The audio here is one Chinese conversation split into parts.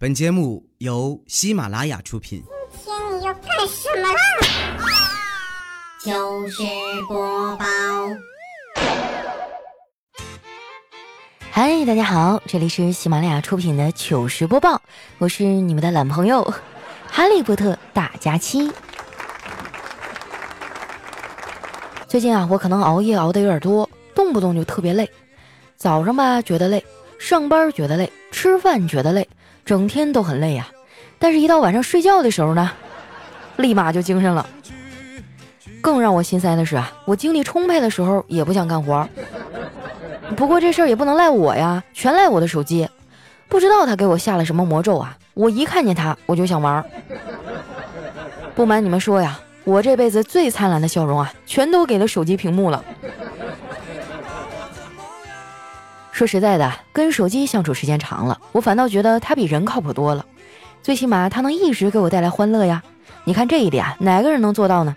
本节目由喜马拉雅出品。今天你要干什么啦？糗事播报。嗨，大家好，这里是喜马拉雅出品的糗事播报，我是你们的懒朋友哈利波特大假期。最近啊，我可能熬夜熬的有点多，动不动就特别累。早上吧觉得累，上班觉得累，吃饭觉得累。整天都很累呀，但是，一到晚上睡觉的时候呢，立马就精神了。更让我心塞的是啊，我精力充沛的时候也不想干活。不过这事儿也不能赖我呀，全赖我的手机。不知道他给我下了什么魔咒啊，我一看见他我就想玩。不瞒你们说呀，我这辈子最灿烂的笑容啊，全都给了手机屏幕了。说实在的，跟手机相处时间长了，我反倒觉得它比人靠谱多了。最起码它能一直给我带来欢乐呀。你看这一点，哪个人能做到呢？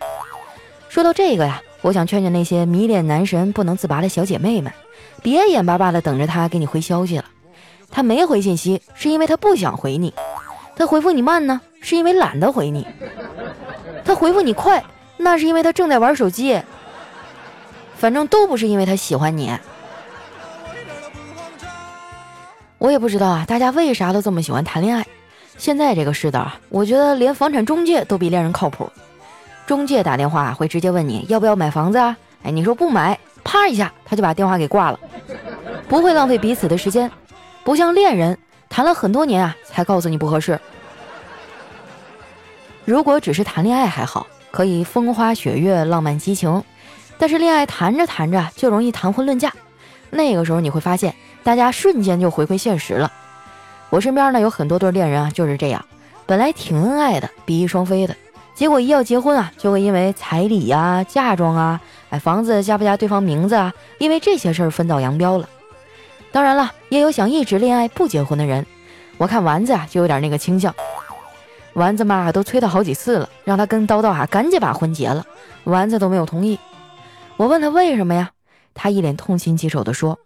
说到这个呀，我想劝劝那些迷恋男神不能自拔的小姐妹们，别眼巴巴的等着他给你回消息了。他没回信息，是因为他不想回你；他回复你慢呢，是因为懒得回你；他回复你快，那是因为他正在玩手机。反正都不是因为他喜欢你。我也不知道啊，大家为啥都这么喜欢谈恋爱？现在这个世道啊，我觉得连房产中介都比恋人靠谱。中介打电话会直接问你要不要买房子啊？哎，你说不买，啪一下他就把电话给挂了，不会浪费彼此的时间。不像恋人，谈了很多年啊才告诉你不合适。如果只是谈恋爱还好，可以风花雪月、浪漫激情，但是恋爱谈着谈着就容易谈婚论嫁，那个时候你会发现。大家瞬间就回归现实了。我身边呢有很多对恋人啊，就是这样，本来挺恩爱的，比翼双飞的，结果一要结婚啊，就会因为彩礼呀、嫁妆啊、哎房子加不加对方名字啊，因为这些事儿分道扬镳了。当然了，也有想一直恋爱不结婚的人。我看丸子啊就有点那个倾向。丸子妈都催他好几次了，让他跟叨叨啊赶紧把婚结了，丸子都没有同意。我问他为什么呀？他一脸痛心疾首地说。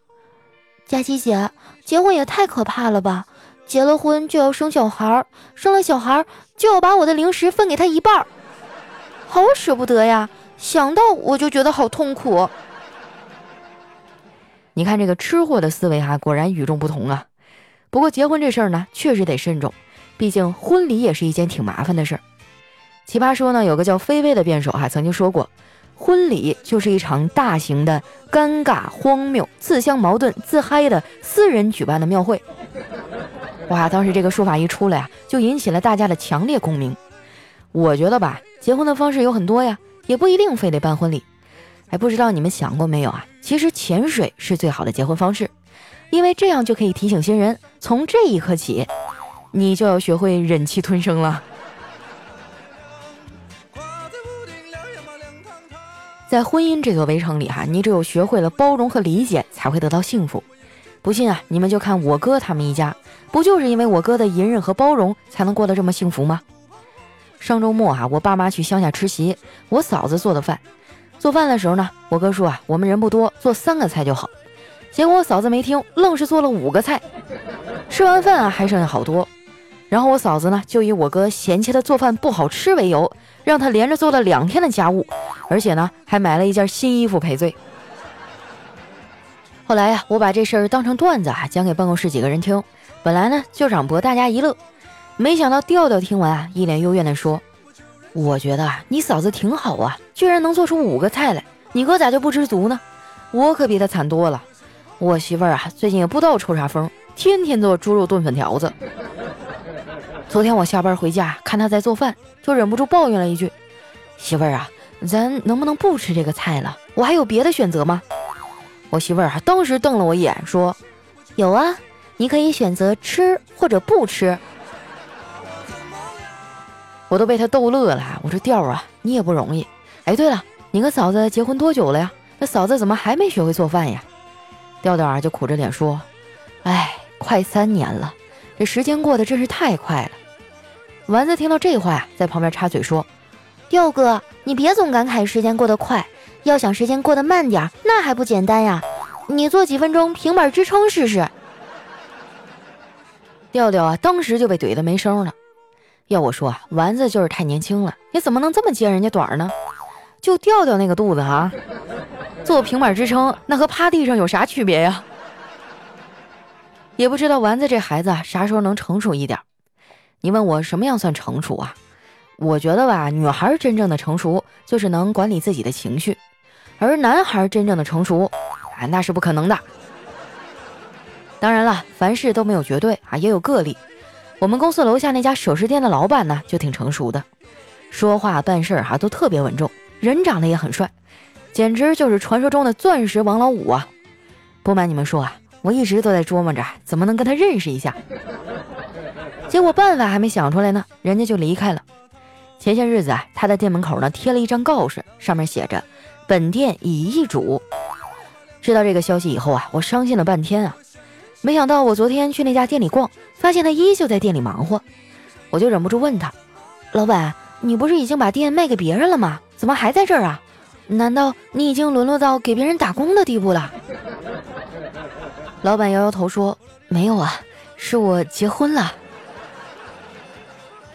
佳琪姐，结婚也太可怕了吧！结了婚就要生小孩，生了小孩就要把我的零食分给他一半，好舍不得呀！想到我就觉得好痛苦。你看这个吃货的思维哈，果然与众不同啊。不过结婚这事儿呢，确实得慎重，毕竟婚礼也是一件挺麻烦的事儿。奇葩说呢，有个叫菲菲的辩手哈，曾经说过。婚礼就是一场大型的尴尬、荒谬、自相矛盾、自嗨的私人举办的庙会。哇，当时这个说法一出来啊，就引起了大家的强烈共鸣。我觉得吧，结婚的方式有很多呀，也不一定非得办婚礼。哎，不知道你们想过没有啊？其实潜水是最好的结婚方式，因为这样就可以提醒新人，从这一刻起，你就要学会忍气吞声了。在婚姻这座围城里，哈，你只有学会了包容和理解，才会得到幸福。不信啊，你们就看我哥他们一家，不就是因为我哥的隐忍和包容，才能过得这么幸福吗？上周末啊，我爸妈去乡下吃席，我嫂子做的饭。做饭的时候呢，我哥说啊，我们人不多，做三个菜就好。结果我嫂子没听，愣是做了五个菜。吃完饭啊，还剩下好多。然后我嫂子呢，就以我哥嫌弃他做饭不好吃为由，让他连着做了两天的家务，而且呢，还买了一件新衣服赔罪。后来呀，我把这事儿当成段子啊，讲给办公室几个人听。本来呢，就想博大家一乐，没想到调调听完啊，一脸幽怨地说：“我觉得啊，你嫂子挺好啊，居然能做出五个菜来，你哥咋就不知足呢？我可比他惨多了。我媳妇儿啊，最近也不知道抽啥风，天天做猪肉炖粉条子。”昨天我下班回家，看他在做饭，就忍不住抱怨了一句：“媳妇儿啊，咱能不能不吃这个菜了？我还有别的选择吗？”我媳妇儿啊，当时瞪了我一眼，说：“有啊，你可以选择吃或者不吃。”我都被他逗乐了。我说：“调啊，你也不容易。哎，对了，你和嫂子结婚多久了呀？那嫂子怎么还没学会做饭呀？”调调啊，就苦着脸说：“哎，快三年了，这时间过得真是太快了。”丸子听到这话呀，在旁边插嘴说：“调哥，你别总感慨时间过得快，要想时间过得慢点，那还不简单呀？你做几分钟平板支撑试试。”调调啊，当时就被怼得没声了。要我说啊，丸子就是太年轻了，你怎么能这么揭人家短呢？就调调那个肚子啊，做平板支撑，那和趴地上有啥区别呀？也不知道丸子这孩子，啥时候能成熟一点？你问我什么样算成熟啊？我觉得吧，女孩真正的成熟就是能管理自己的情绪，而男孩真正的成熟，啊，那是不可能的。当然了，凡事都没有绝对啊，也有个例。我们公司楼下那家首饰店的老板呢，就挺成熟的，说话办事儿哈都特别稳重。人长得也很帅，简直就是传说中的钻石王老五啊！不瞒你们说啊，我一直都在琢磨着怎么能跟他认识一下。结果办法还没想出来呢，人家就离开了。前些日子啊，他在店门口呢贴了一张告示，上面写着“本店已易主”。知道这个消息以后啊，我伤心了半天啊。没想到我昨天去那家店里逛，发现他依旧在店里忙活，我就忍不住问他：“老板，你不是已经把店卖给别人了吗？”怎么还在这儿啊？难道你已经沦落到给别人打工的地步了？老板摇摇头说：“没有啊，是我结婚了。”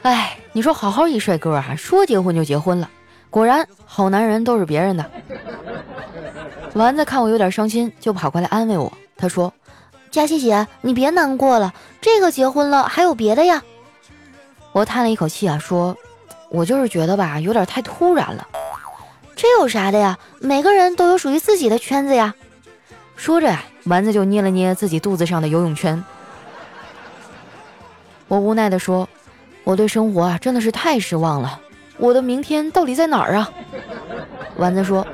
哎，你说好好一帅哥啊，说结婚就结婚了，果然好男人都是别人的。丸子看我有点伤心，就跑过来安慰我。他说：“佳琪姐，你别难过了，这个结婚了，还有别的呀。”我叹了一口气啊，说。我就是觉得吧，有点太突然了。这有啥的呀？每个人都有属于自己的圈子呀。说着呀，丸子就捏了捏自己肚子上的游泳圈。我无奈地说：“我对生活啊，真的是太失望了。我的明天到底在哪儿啊？” 丸子说：“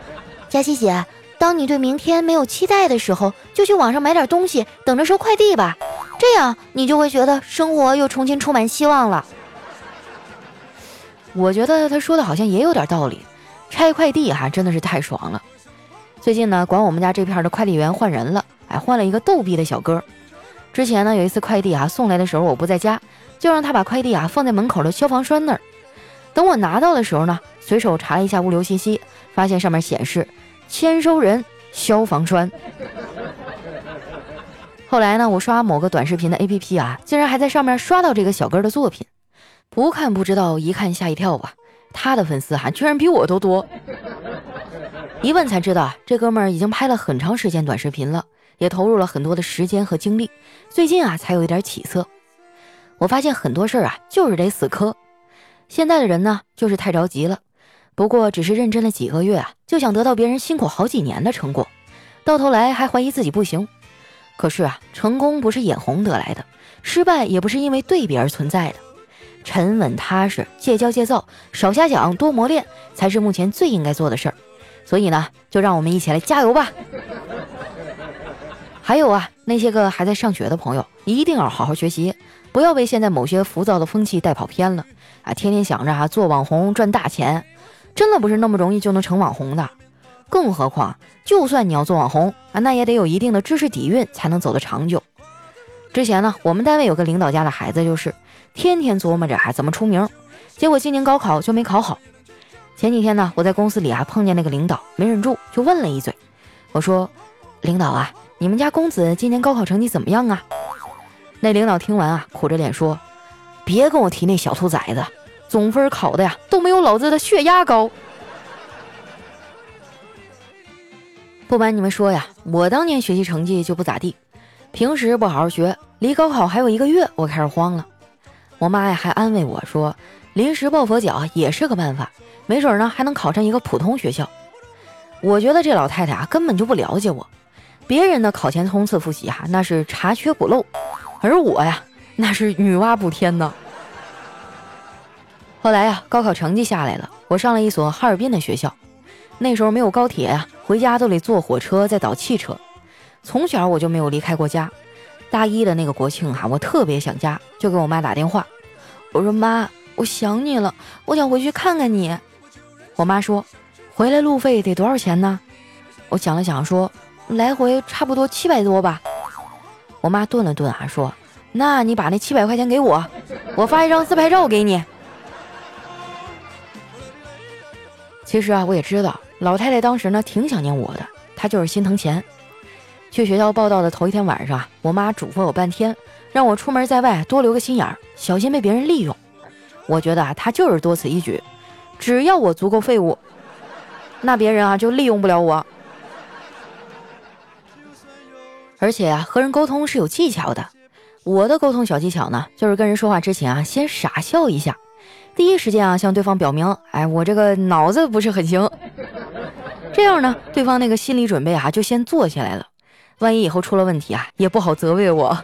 佳琪姐，当你对明天没有期待的时候，就去网上买点东西，等着收快递吧。这样你就会觉得生活又重新充满希望了。”我觉得他说的好像也有点道理，拆快递哈真的是太爽了。最近呢，管我们家这片的快递员换人了，哎，换了一个逗逼的小哥。之前呢，有一次快递啊送来的时候我不在家，就让他把快递啊放在门口的消防栓那儿。等我拿到的时候呢，随手查了一下物流信息，发现上面显示签收人消防栓。后来呢，我刷某个短视频的 APP 啊，竟然还在上面刷到这个小哥的作品。不看不知道，一看吓一跳啊！他的粉丝哈居然比我都多。一问才知道，这哥们儿已经拍了很长时间短视频了，也投入了很多的时间和精力，最近啊才有一点起色。我发现很多事儿啊就是得死磕。现在的人呢就是太着急了，不过只是认真了几个月啊，就想得到别人辛苦好几年的成果，到头来还怀疑自己不行。可是啊，成功不是眼红得来的，失败也不是因为对比而存在的。沉稳踏实，戒骄戒躁，少瞎想，多磨练，才是目前最应该做的事儿。所以呢，就让我们一起来加油吧！还有啊，那些个还在上学的朋友，一定要好好学习，不要被现在某些浮躁的风气带跑偏了啊！天天想着啊做网红赚大钱，真的不是那么容易就能成网红的。更何况，就算你要做网红啊，那也得有一定的知识底蕴才能走得长久。之前呢，我们单位有个领导家的孩子就是。天天琢磨着啊怎么出名，结果今年高考就没考好。前几天呢，我在公司里啊碰见那个领导，没忍住就问了一嘴。我说：“领导啊，你们家公子今年高考成绩怎么样啊？”那领导听完啊，苦着脸说：“别跟我提那小兔崽子，总分考的呀都没有老子的血压高。”不瞒你们说呀，我当年学习成绩就不咋地，平时不好好学，离高考还有一个月，我开始慌了。我妈呀，还安慰我说，临时抱佛脚也是个办法，没准呢还能考上一个普通学校。我觉得这老太太啊根本就不了解我，别人的考前冲刺复习哈那是查缺补漏，而我呀那是女娲补天呢。后来呀，高考成绩下来了，我上了一所哈尔滨的学校。那时候没有高铁呀，回家都得坐火车再倒汽车。从小我就没有离开过家。大一的那个国庆哈，我特别想家，就给我妈打电话，我说妈，我想你了，我想回去看看你。我妈说，回来路费得多少钱呢？我想了想说，来回差不多七百多吧。我妈顿了顿啊，说，那你把那七百块钱给我，我发一张自拍照给你。其实啊，我也知道老太太当时呢挺想念我的，她就是心疼钱。去学校报道的头一天晚上，我妈嘱咐我半天，让我出门在外多留个心眼儿，小心被别人利用。我觉得啊，他就是多此一举，只要我足够废物，那别人啊就利用不了我。而且啊，和人沟通是有技巧的。我的沟通小技巧呢，就是跟人说话之前啊，先傻笑一下，第一时间啊向对方表明，哎，我这个脑子不是很行。这样呢，对方那个心理准备啊就先做起来了，万一以后出了问题啊，也不好责备我。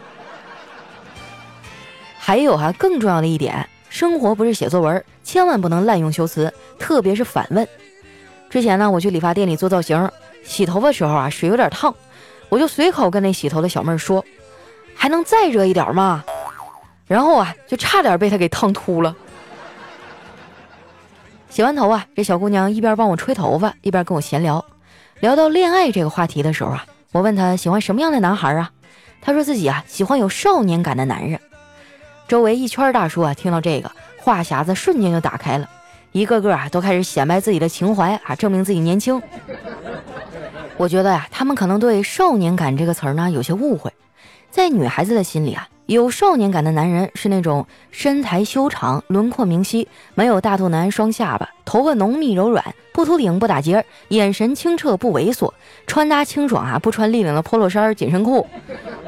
还有哈，更重要的一点，生活不是写作文，千万不能滥用修辞，特别是反问。之前呢，我去理发店里做造型，洗头发时候啊，水有点烫，我就随口跟那洗头的小妹说。还能再热一点吗？然后啊，就差点被他给烫秃了。洗完头啊，这小姑娘一边帮我吹头发，一边跟我闲聊。聊到恋爱这个话题的时候啊，我问她喜欢什么样的男孩啊？她说自己啊喜欢有少年感的男人。周围一圈大叔啊，听到这个话匣子瞬间就打开了，一个个啊都开始显摆自己的情怀啊，证明自己年轻。我觉得呀，他们可能对“少年感”这个词儿呢有些误会。在女孩子的心里啊，有少年感的男人是那种身材修长、轮廓明晰、没有大肚腩、双下巴、头发浓密柔软、不秃顶不打结、眼神清澈不猥琐、穿搭清爽啊不穿立领的 polo 衫、紧身裤、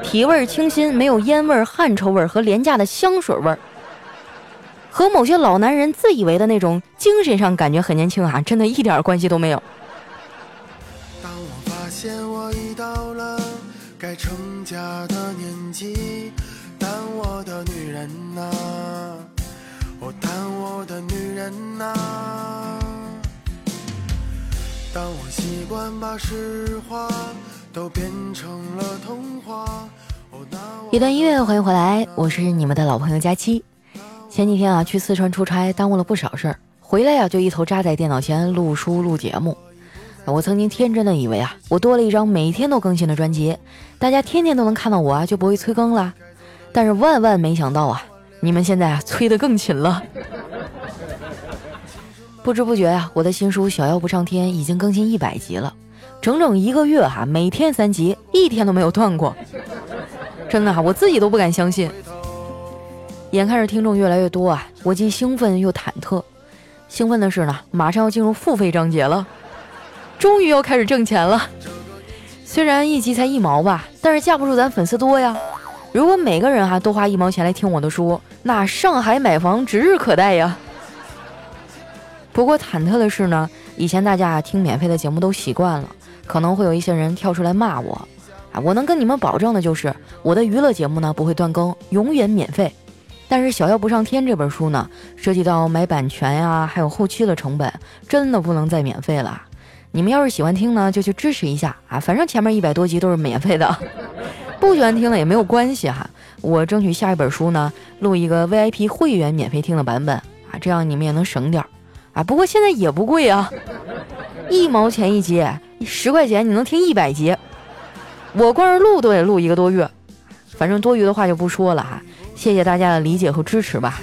体味清新、没有烟味、汗臭味和廉价的香水味儿，和某些老男人自以为的那种精神上感觉很年轻啊，真的一点关系都没有。下的年纪，但我的女人呐，我，但我的女人呐。当我习惯把实话都变成了童话。一段音乐，欢迎回来，我是你们的老朋友佳期。前几天啊，去四川出差，耽误了不少事儿，回来呀就一头扎在电脑前录书录节目。我曾经天真的以为啊，我多了一张每天都更新的专辑，大家天天都能看到我啊，就不会催更了。但是万万没想到啊，你们现在啊催得更勤了。不知不觉呀，我的新书《小妖不上天》已经更新一百集了，整整一个月哈，每天三集，一天都没有断过。真的哈，我自己都不敢相信。眼看着听众越来越多啊，我既兴奋又忐忑。兴奋的是呢，马上要进入付费章节了。终于要开始挣钱了，虽然一集才一毛吧，但是架不住咱粉丝多呀。如果每个人哈都花一毛钱来听我的书，那上海买房指日可待呀。不过忐忑的是呢，以前大家听免费的节目都习惯了，可能会有一些人跳出来骂我啊。我能跟你们保证的就是，我的娱乐节目呢不会断更，永远免费。但是《小妖不上天》这本书呢，涉及到买版权呀，还有后期的成本，真的不能再免费了。你们要是喜欢听呢，就去支持一下啊！反正前面一百多集都是免费的，不喜欢听了也没有关系哈。我争取下一本书呢，录一个 VIP 会员免费听的版本啊，这样你们也能省点啊。不过现在也不贵啊，一毛钱一集，十块钱你能听一百集。我光是录都得录一个多月，反正多余的话就不说了哈。谢谢大家的理解和支持吧。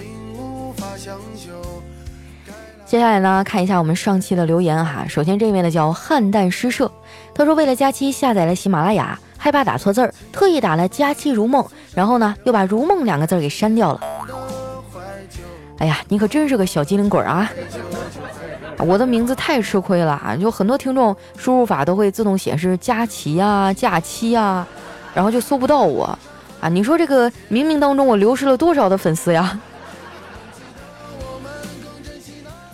接下来呢，看一下我们上期的留言哈。首先这位呢叫汉淡诗社，他说为了佳期下载了喜马拉雅，害怕打错字儿，特意打了佳期如梦，然后呢又把如梦两个字给删掉了。哎呀，你可真是个小机灵鬼啊！我的名字太吃亏了啊，就很多听众输入法都会自动显示佳琪啊、假期啊，然后就搜不到我啊。你说这个冥冥当中我流失了多少的粉丝呀？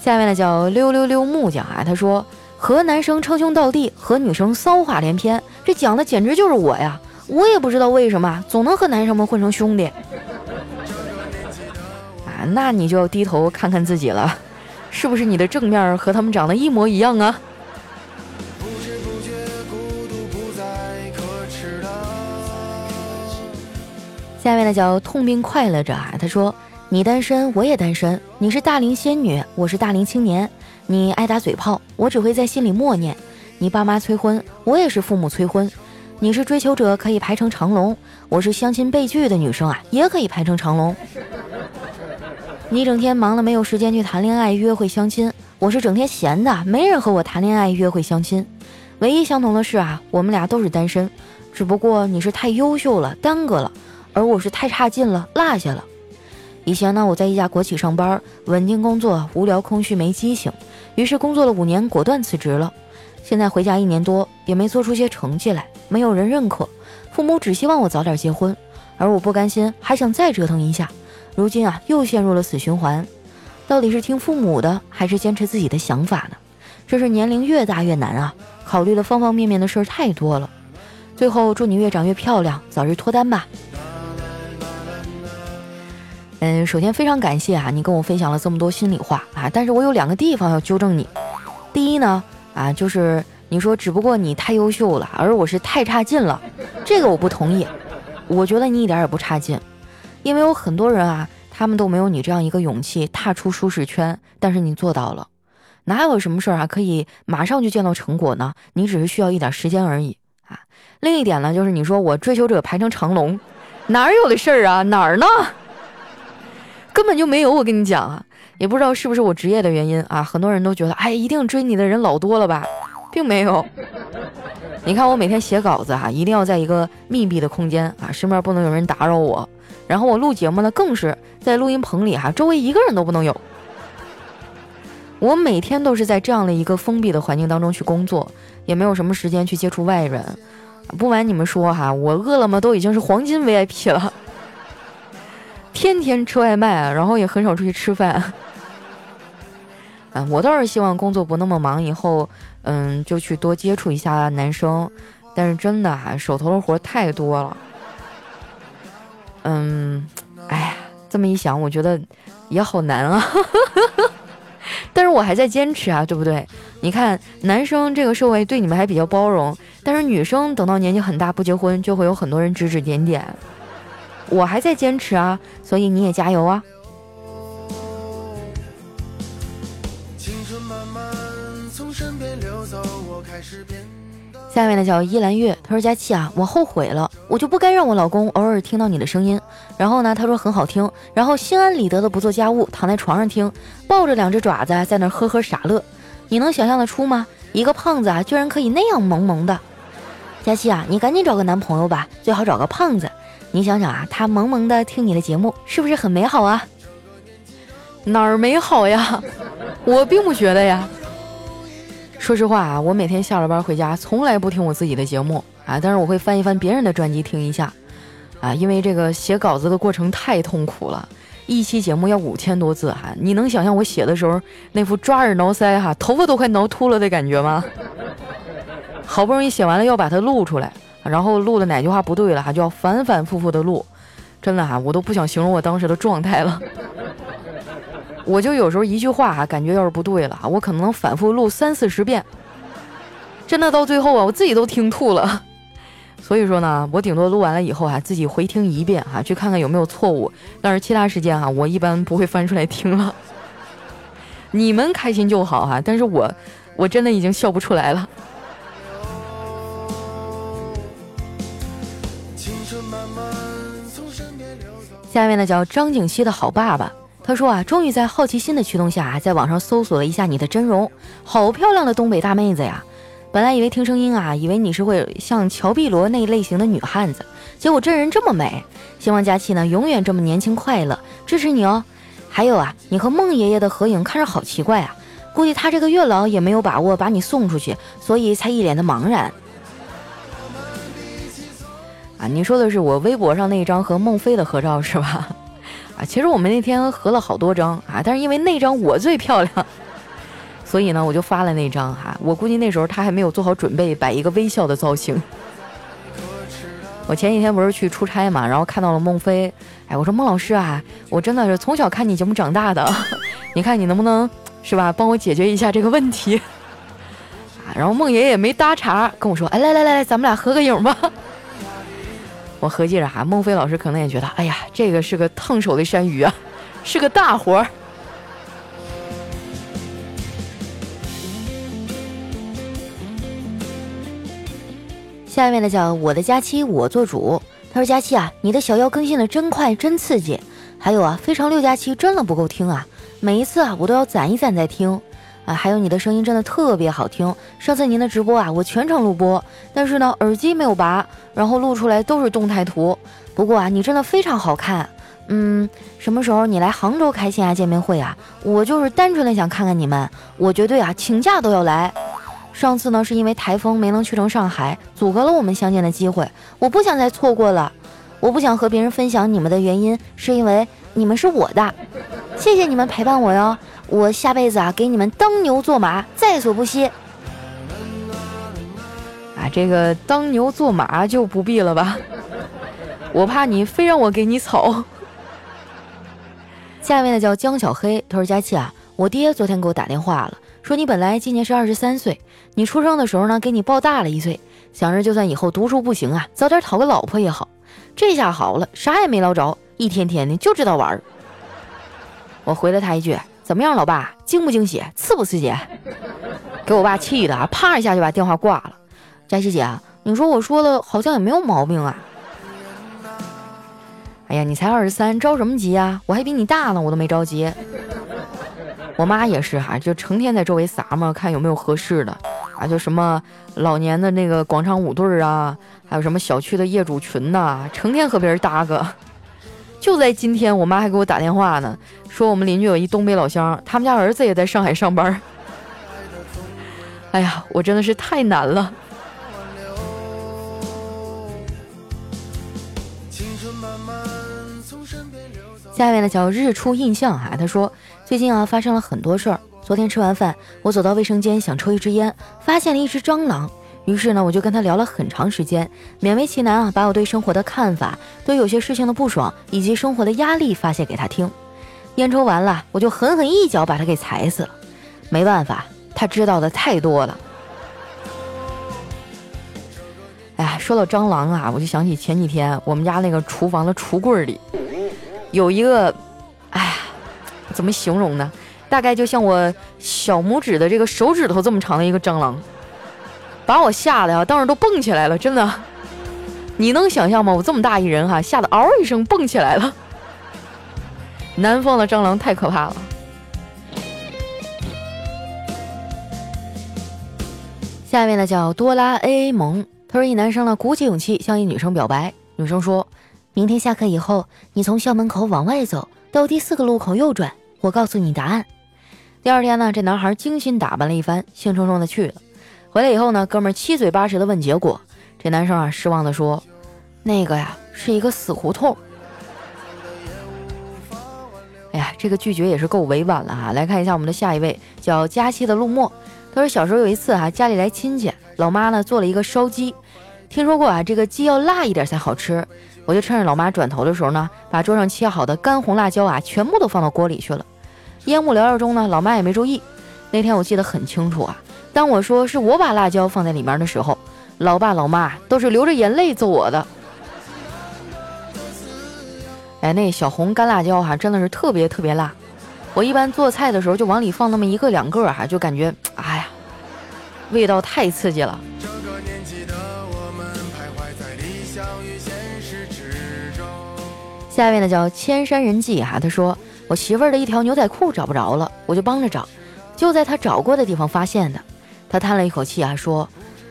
下面呢叫溜溜溜木匠啊，他说和男生称兄道弟，和女生骚话连篇，这讲的简直就是我呀！我也不知道为什么总能和男生们混成兄弟 啊，那你就要低头看看自己了，是不是你的正面和他们长得一模一样啊？下面呢叫痛并快乐着啊，他说。你单身，我也单身。你是大龄仙女，我是大龄青年。你爱打嘴炮，我只会在心里默念。你爸妈催婚，我也是父母催婚。你是追求者，可以排成长龙；我是相亲被拒的女生啊，也可以排成长龙。你整天忙的，没有时间去谈恋爱、约会、相亲；我是整天闲的，没人和我谈恋爱、约会、相亲。唯一相同的是啊，我们俩都是单身，只不过你是太优秀了，耽搁了。而我是太差劲了，落下了。以前呢，我在一家国企上班，稳定工作，无聊空虚没激情，于是工作了五年，果断辞职了。现在回家一年多，也没做出些成绩来，没有人认可，父母只希望我早点结婚，而我不甘心，还想再折腾一下。如今啊，又陷入了死循环。到底是听父母的，还是坚持自己的想法呢？这是年龄越大越难啊，考虑的方方面面的事儿太多了。最后，祝你越长越漂亮，早日脱单吧。嗯，首先非常感谢啊，你跟我分享了这么多心里话啊，但是我有两个地方要纠正你。第一呢。啊，就是你说，只不过你太优秀了，而我是太差劲了，这个我不同意。我觉得你一点也不差劲，因为有很多人啊，他们都没有你这样一个勇气踏出舒适圈，但是你做到了，哪有什么事儿啊可以马上就见到成果呢？你只是需要一点时间而已啊。另一点呢，就是你说我追求者排成长龙，哪有的事儿啊？哪儿呢？根本就没有，我跟你讲啊。也不知道是不是我职业的原因啊，很多人都觉得，哎，一定追你的人老多了吧，并没有。你看我每天写稿子啊，一定要在一个密闭的空间啊，身边不能有人打扰我。然后我录节目呢，更是在录音棚里哈，周围一个人都不能有。我每天都是在这样的一个封闭的环境当中去工作，也没有什么时间去接触外人。不瞒你们说哈，我饿了么都已经是黄金 VIP 了，天天吃外卖，然后也很少出去吃饭。啊我倒是希望工作不那么忙，以后嗯就去多接触一下男生，但是真的啊，手头的活太多了。嗯，哎呀，这么一想，我觉得也好难啊。但是我还在坚持啊，对不对？你看，男生这个社会对你们还比较包容，但是女生等到年纪很大不结婚，就会有很多人指指点点。我还在坚持啊，所以你也加油啊！下面呢叫依兰月，他说佳琪啊，我后悔了，我就不该让我老公偶尔听到你的声音。然后呢，他说很好听，然后心安理得的不做家务，躺在床上听，抱着两只爪子在那呵呵傻乐。你能想象得出吗？一个胖子啊，居然可以那样萌萌的。佳琪啊，你赶紧找个男朋友吧，最好找个胖子。你想想啊，他萌萌的听你的节目，是不是很美好啊？哪儿美好呀？我并不觉得呀。说实话啊，我每天下了班回家，从来不听我自己的节目啊，但是我会翻一翻别人的专辑听一下，啊，因为这个写稿子的过程太痛苦了，一期节目要五千多字哈，你能想象我写的时候那副抓耳挠腮哈，头发都快挠秃了的感觉吗？好不容易写完了，要把它录出来，然后录的哪句话不对了哈，就要反反复复的录，真的哈，我都不想形容我当时的状态了。我就有时候一句话哈，感觉要是不对了，我可能反复录三四十遍，真的到最后啊，我自己都听吐了。所以说呢，我顶多录完了以后啊，自己回听一遍哈，去看看有没有错误。但是其他时间哈，我一般不会翻出来听了。你们开心就好哈，但是我我真的已经笑不出来了。下面呢，叫张景熙的好爸爸。他说啊，终于在好奇心的驱动下，在网上搜索了一下你的真容，好漂亮的东北大妹子呀！本来以为听声音啊，以为你是会像乔碧罗那一类型的女汉子，结果真人这么美。希望佳期呢永远这么年轻快乐，支持你哦。还有啊，你和孟爷爷的合影看着好奇怪啊，估计他这个月老也没有把握把你送出去，所以才一脸的茫然。啊，你说的是我微博上那一张和孟非的合照是吧？啊，其实我们那天合了好多张啊，但是因为那张我最漂亮，所以呢，我就发了那张哈。我估计那时候他还没有做好准备，摆一个微笑的造型。我前几天不是去出差嘛，然后看到了孟非，哎，我说孟老师啊，我真的是从小看你节目长大的，你看你能不能是吧，帮我解决一下这个问题？啊，然后孟爷爷没搭茬，跟我说，哎，来来来来，咱们俩合个影吧。我合计着哈，孟非老师可能也觉得，哎呀，这个是个烫手的山芋啊，是个大活儿。下面的叫我的假期我做主，他说佳期啊，你的小妖更新的真快真刺激，还有啊，非常六加七真的不够听啊，每一次啊我都要攒一攒再听。还有你的声音真的特别好听。上次您的直播啊，我全程录播，但是呢，耳机没有拔，然后录出来都是动态图。不过啊，你真的非常好看。嗯，什么时候你来杭州开线下见面会啊？我就是单纯的想看看你们，我绝对啊请假都要来。上次呢是因为台风没能去成上海，阻隔了我们相见的机会，我不想再错过了。我不想和别人分享你们的原因，是因为你们是我的。谢谢你们陪伴我哟，我下辈子啊给你们当牛做马，在所不惜。啊，这个当牛做马就不必了吧，我怕你非让我给你草。下面呢叫江小黑，他说：“佳琪啊，我爹昨天给我打电话了，说你本来今年是二十三岁，你出生的时候呢，给你报大了一岁，想着就算以后读书不行啊，早点讨个老婆也好。这下好了，啥也没捞着，一天天的就知道玩。”我回了他一句：“怎么样，老爸，惊不惊喜，刺不刺激？”给我爸气的啊，啪一下就把电话挂了。佳琪姐，你说我说的好像也没有毛病啊。哎呀，你才二十三，着什么急啊？我还比你大呢，我都没着急。我妈也是哈，就成天在周围撒嘛，看有没有合适的啊，就什么老年的那个广场舞队啊，还有什么小区的业主群呐，成天和别人搭个。就在今天，我妈还给我打电话呢，说我们邻居有一东北老乡，他们家儿子也在上海上班。哎呀，我真的是太难了。下面的叫日出印象哈，他说最近啊发生了很多事儿。昨天吃完饭，我走到卫生间想抽一支烟，发现了一只蟑螂。于是呢，我就跟他聊了很长时间，勉为其难啊，把我对生活的看法、对有些事情的不爽以及生活的压力发泄给他听。烟抽完了，我就狠狠一脚把他给踩死了。没办法，他知道的太多了。哎呀，说到蟑螂啊，我就想起前几天我们家那个厨房的橱柜里。有一个，哎，怎么形容呢？大概就像我小拇指的这个手指头这么长的一个蟑螂，把我吓得呀，当时都蹦起来了，真的。你能想象吗？我这么大一人哈，吓得嗷一声蹦起来了。南方的蟑螂太可怕了。下面呢叫多拉 A A 萌，他说一男生呢鼓起勇气向一女生表白，女生说。明天下课以后，你从校门口往外走，到第四个路口右转，我告诉你答案。第二天呢，这男孩精心打扮了一番，兴冲冲的去了。回来以后呢，哥们儿七嘴八舌的问结果，这男生啊失望的说：“那个呀，是一个死胡同。”哎呀，这个拒绝也是够委婉了哈。来看一下我们的下一位，叫佳期的陆墨。他说小时候有一次啊，家里来亲戚，老妈呢做了一个烧鸡，听说过啊，这个鸡要辣一点才好吃。我就趁着老妈转头的时候呢，把桌上切好的干红辣椒啊，全部都放到锅里去了。烟雾缭绕中呢，老妈也没注意。那天我记得很清楚啊，当我说是我把辣椒放在里面的时候，老爸老妈都是流着眼泪揍我的。哎，那小红干辣椒哈，真的是特别特别辣。我一般做菜的时候就往里放那么一个两个哈，就感觉哎呀，味道太刺激了。下面呢叫千山人迹哈，他说我媳妇儿的一条牛仔裤找不着了，我就帮着找，就在他找过的地方发现的。他叹了一口气啊，说：“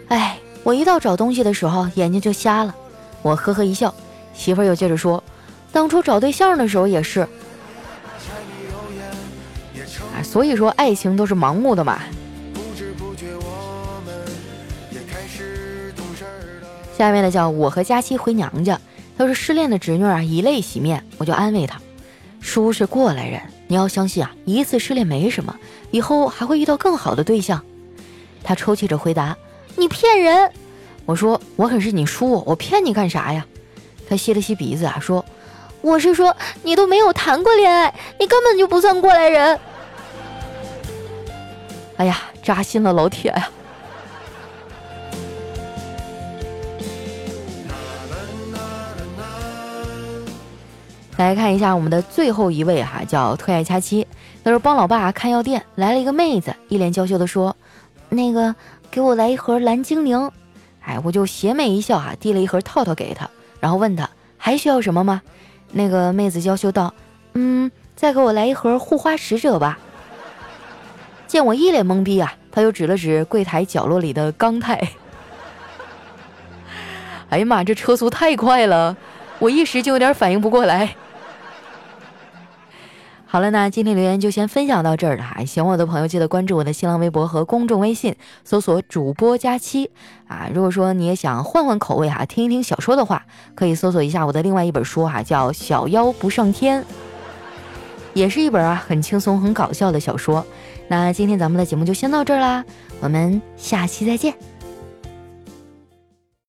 哎，我一到找东西的时候眼睛就瞎了。”我呵呵一笑，媳妇儿又接着说：“当初找对象的时候也是。”啊，所以说爱情都是盲目的嘛。下面呢叫我和佳期回娘家。要是失恋的侄女啊，以泪洗面，我就安慰她：“叔是过来人，你要相信啊，一次失恋没什么，以后还会遇到更好的对象。”他抽泣着回答：“你骗人！”我说：“我可是你叔，我骗你干啥呀？”他吸了吸鼻子啊，说：“我是说你都没有谈过恋爱，你根本就不算过来人。”哎呀，扎心了，老铁呀！来看一下我们的最后一位哈，叫特爱佳期。他说帮老爸看药店，来了一个妹子，一脸娇羞的说：“那个给我来一盒蓝精灵。”哎，我就邪魅一笑啊，递了一盒套套给他，然后问他还需要什么吗？那个妹子娇羞道：“嗯，再给我来一盒护花使者吧。”见我一脸懵逼啊，他又指了指柜台角落里的钢泰。哎呀妈，这车速太快了！我一时就有点反应不过来。好了，那今天留言就先分享到这儿了哈。喜欢我的朋友记得关注我的新浪微博和公众微信，搜索“主播佳期”啊。如果说你也想换换口味哈，听一听小说的话，可以搜索一下我的另外一本书哈，叫《小妖不上天》，也是一本啊很轻松、很搞笑的小说。那今天咱们的节目就先到这儿啦，我们下期再见。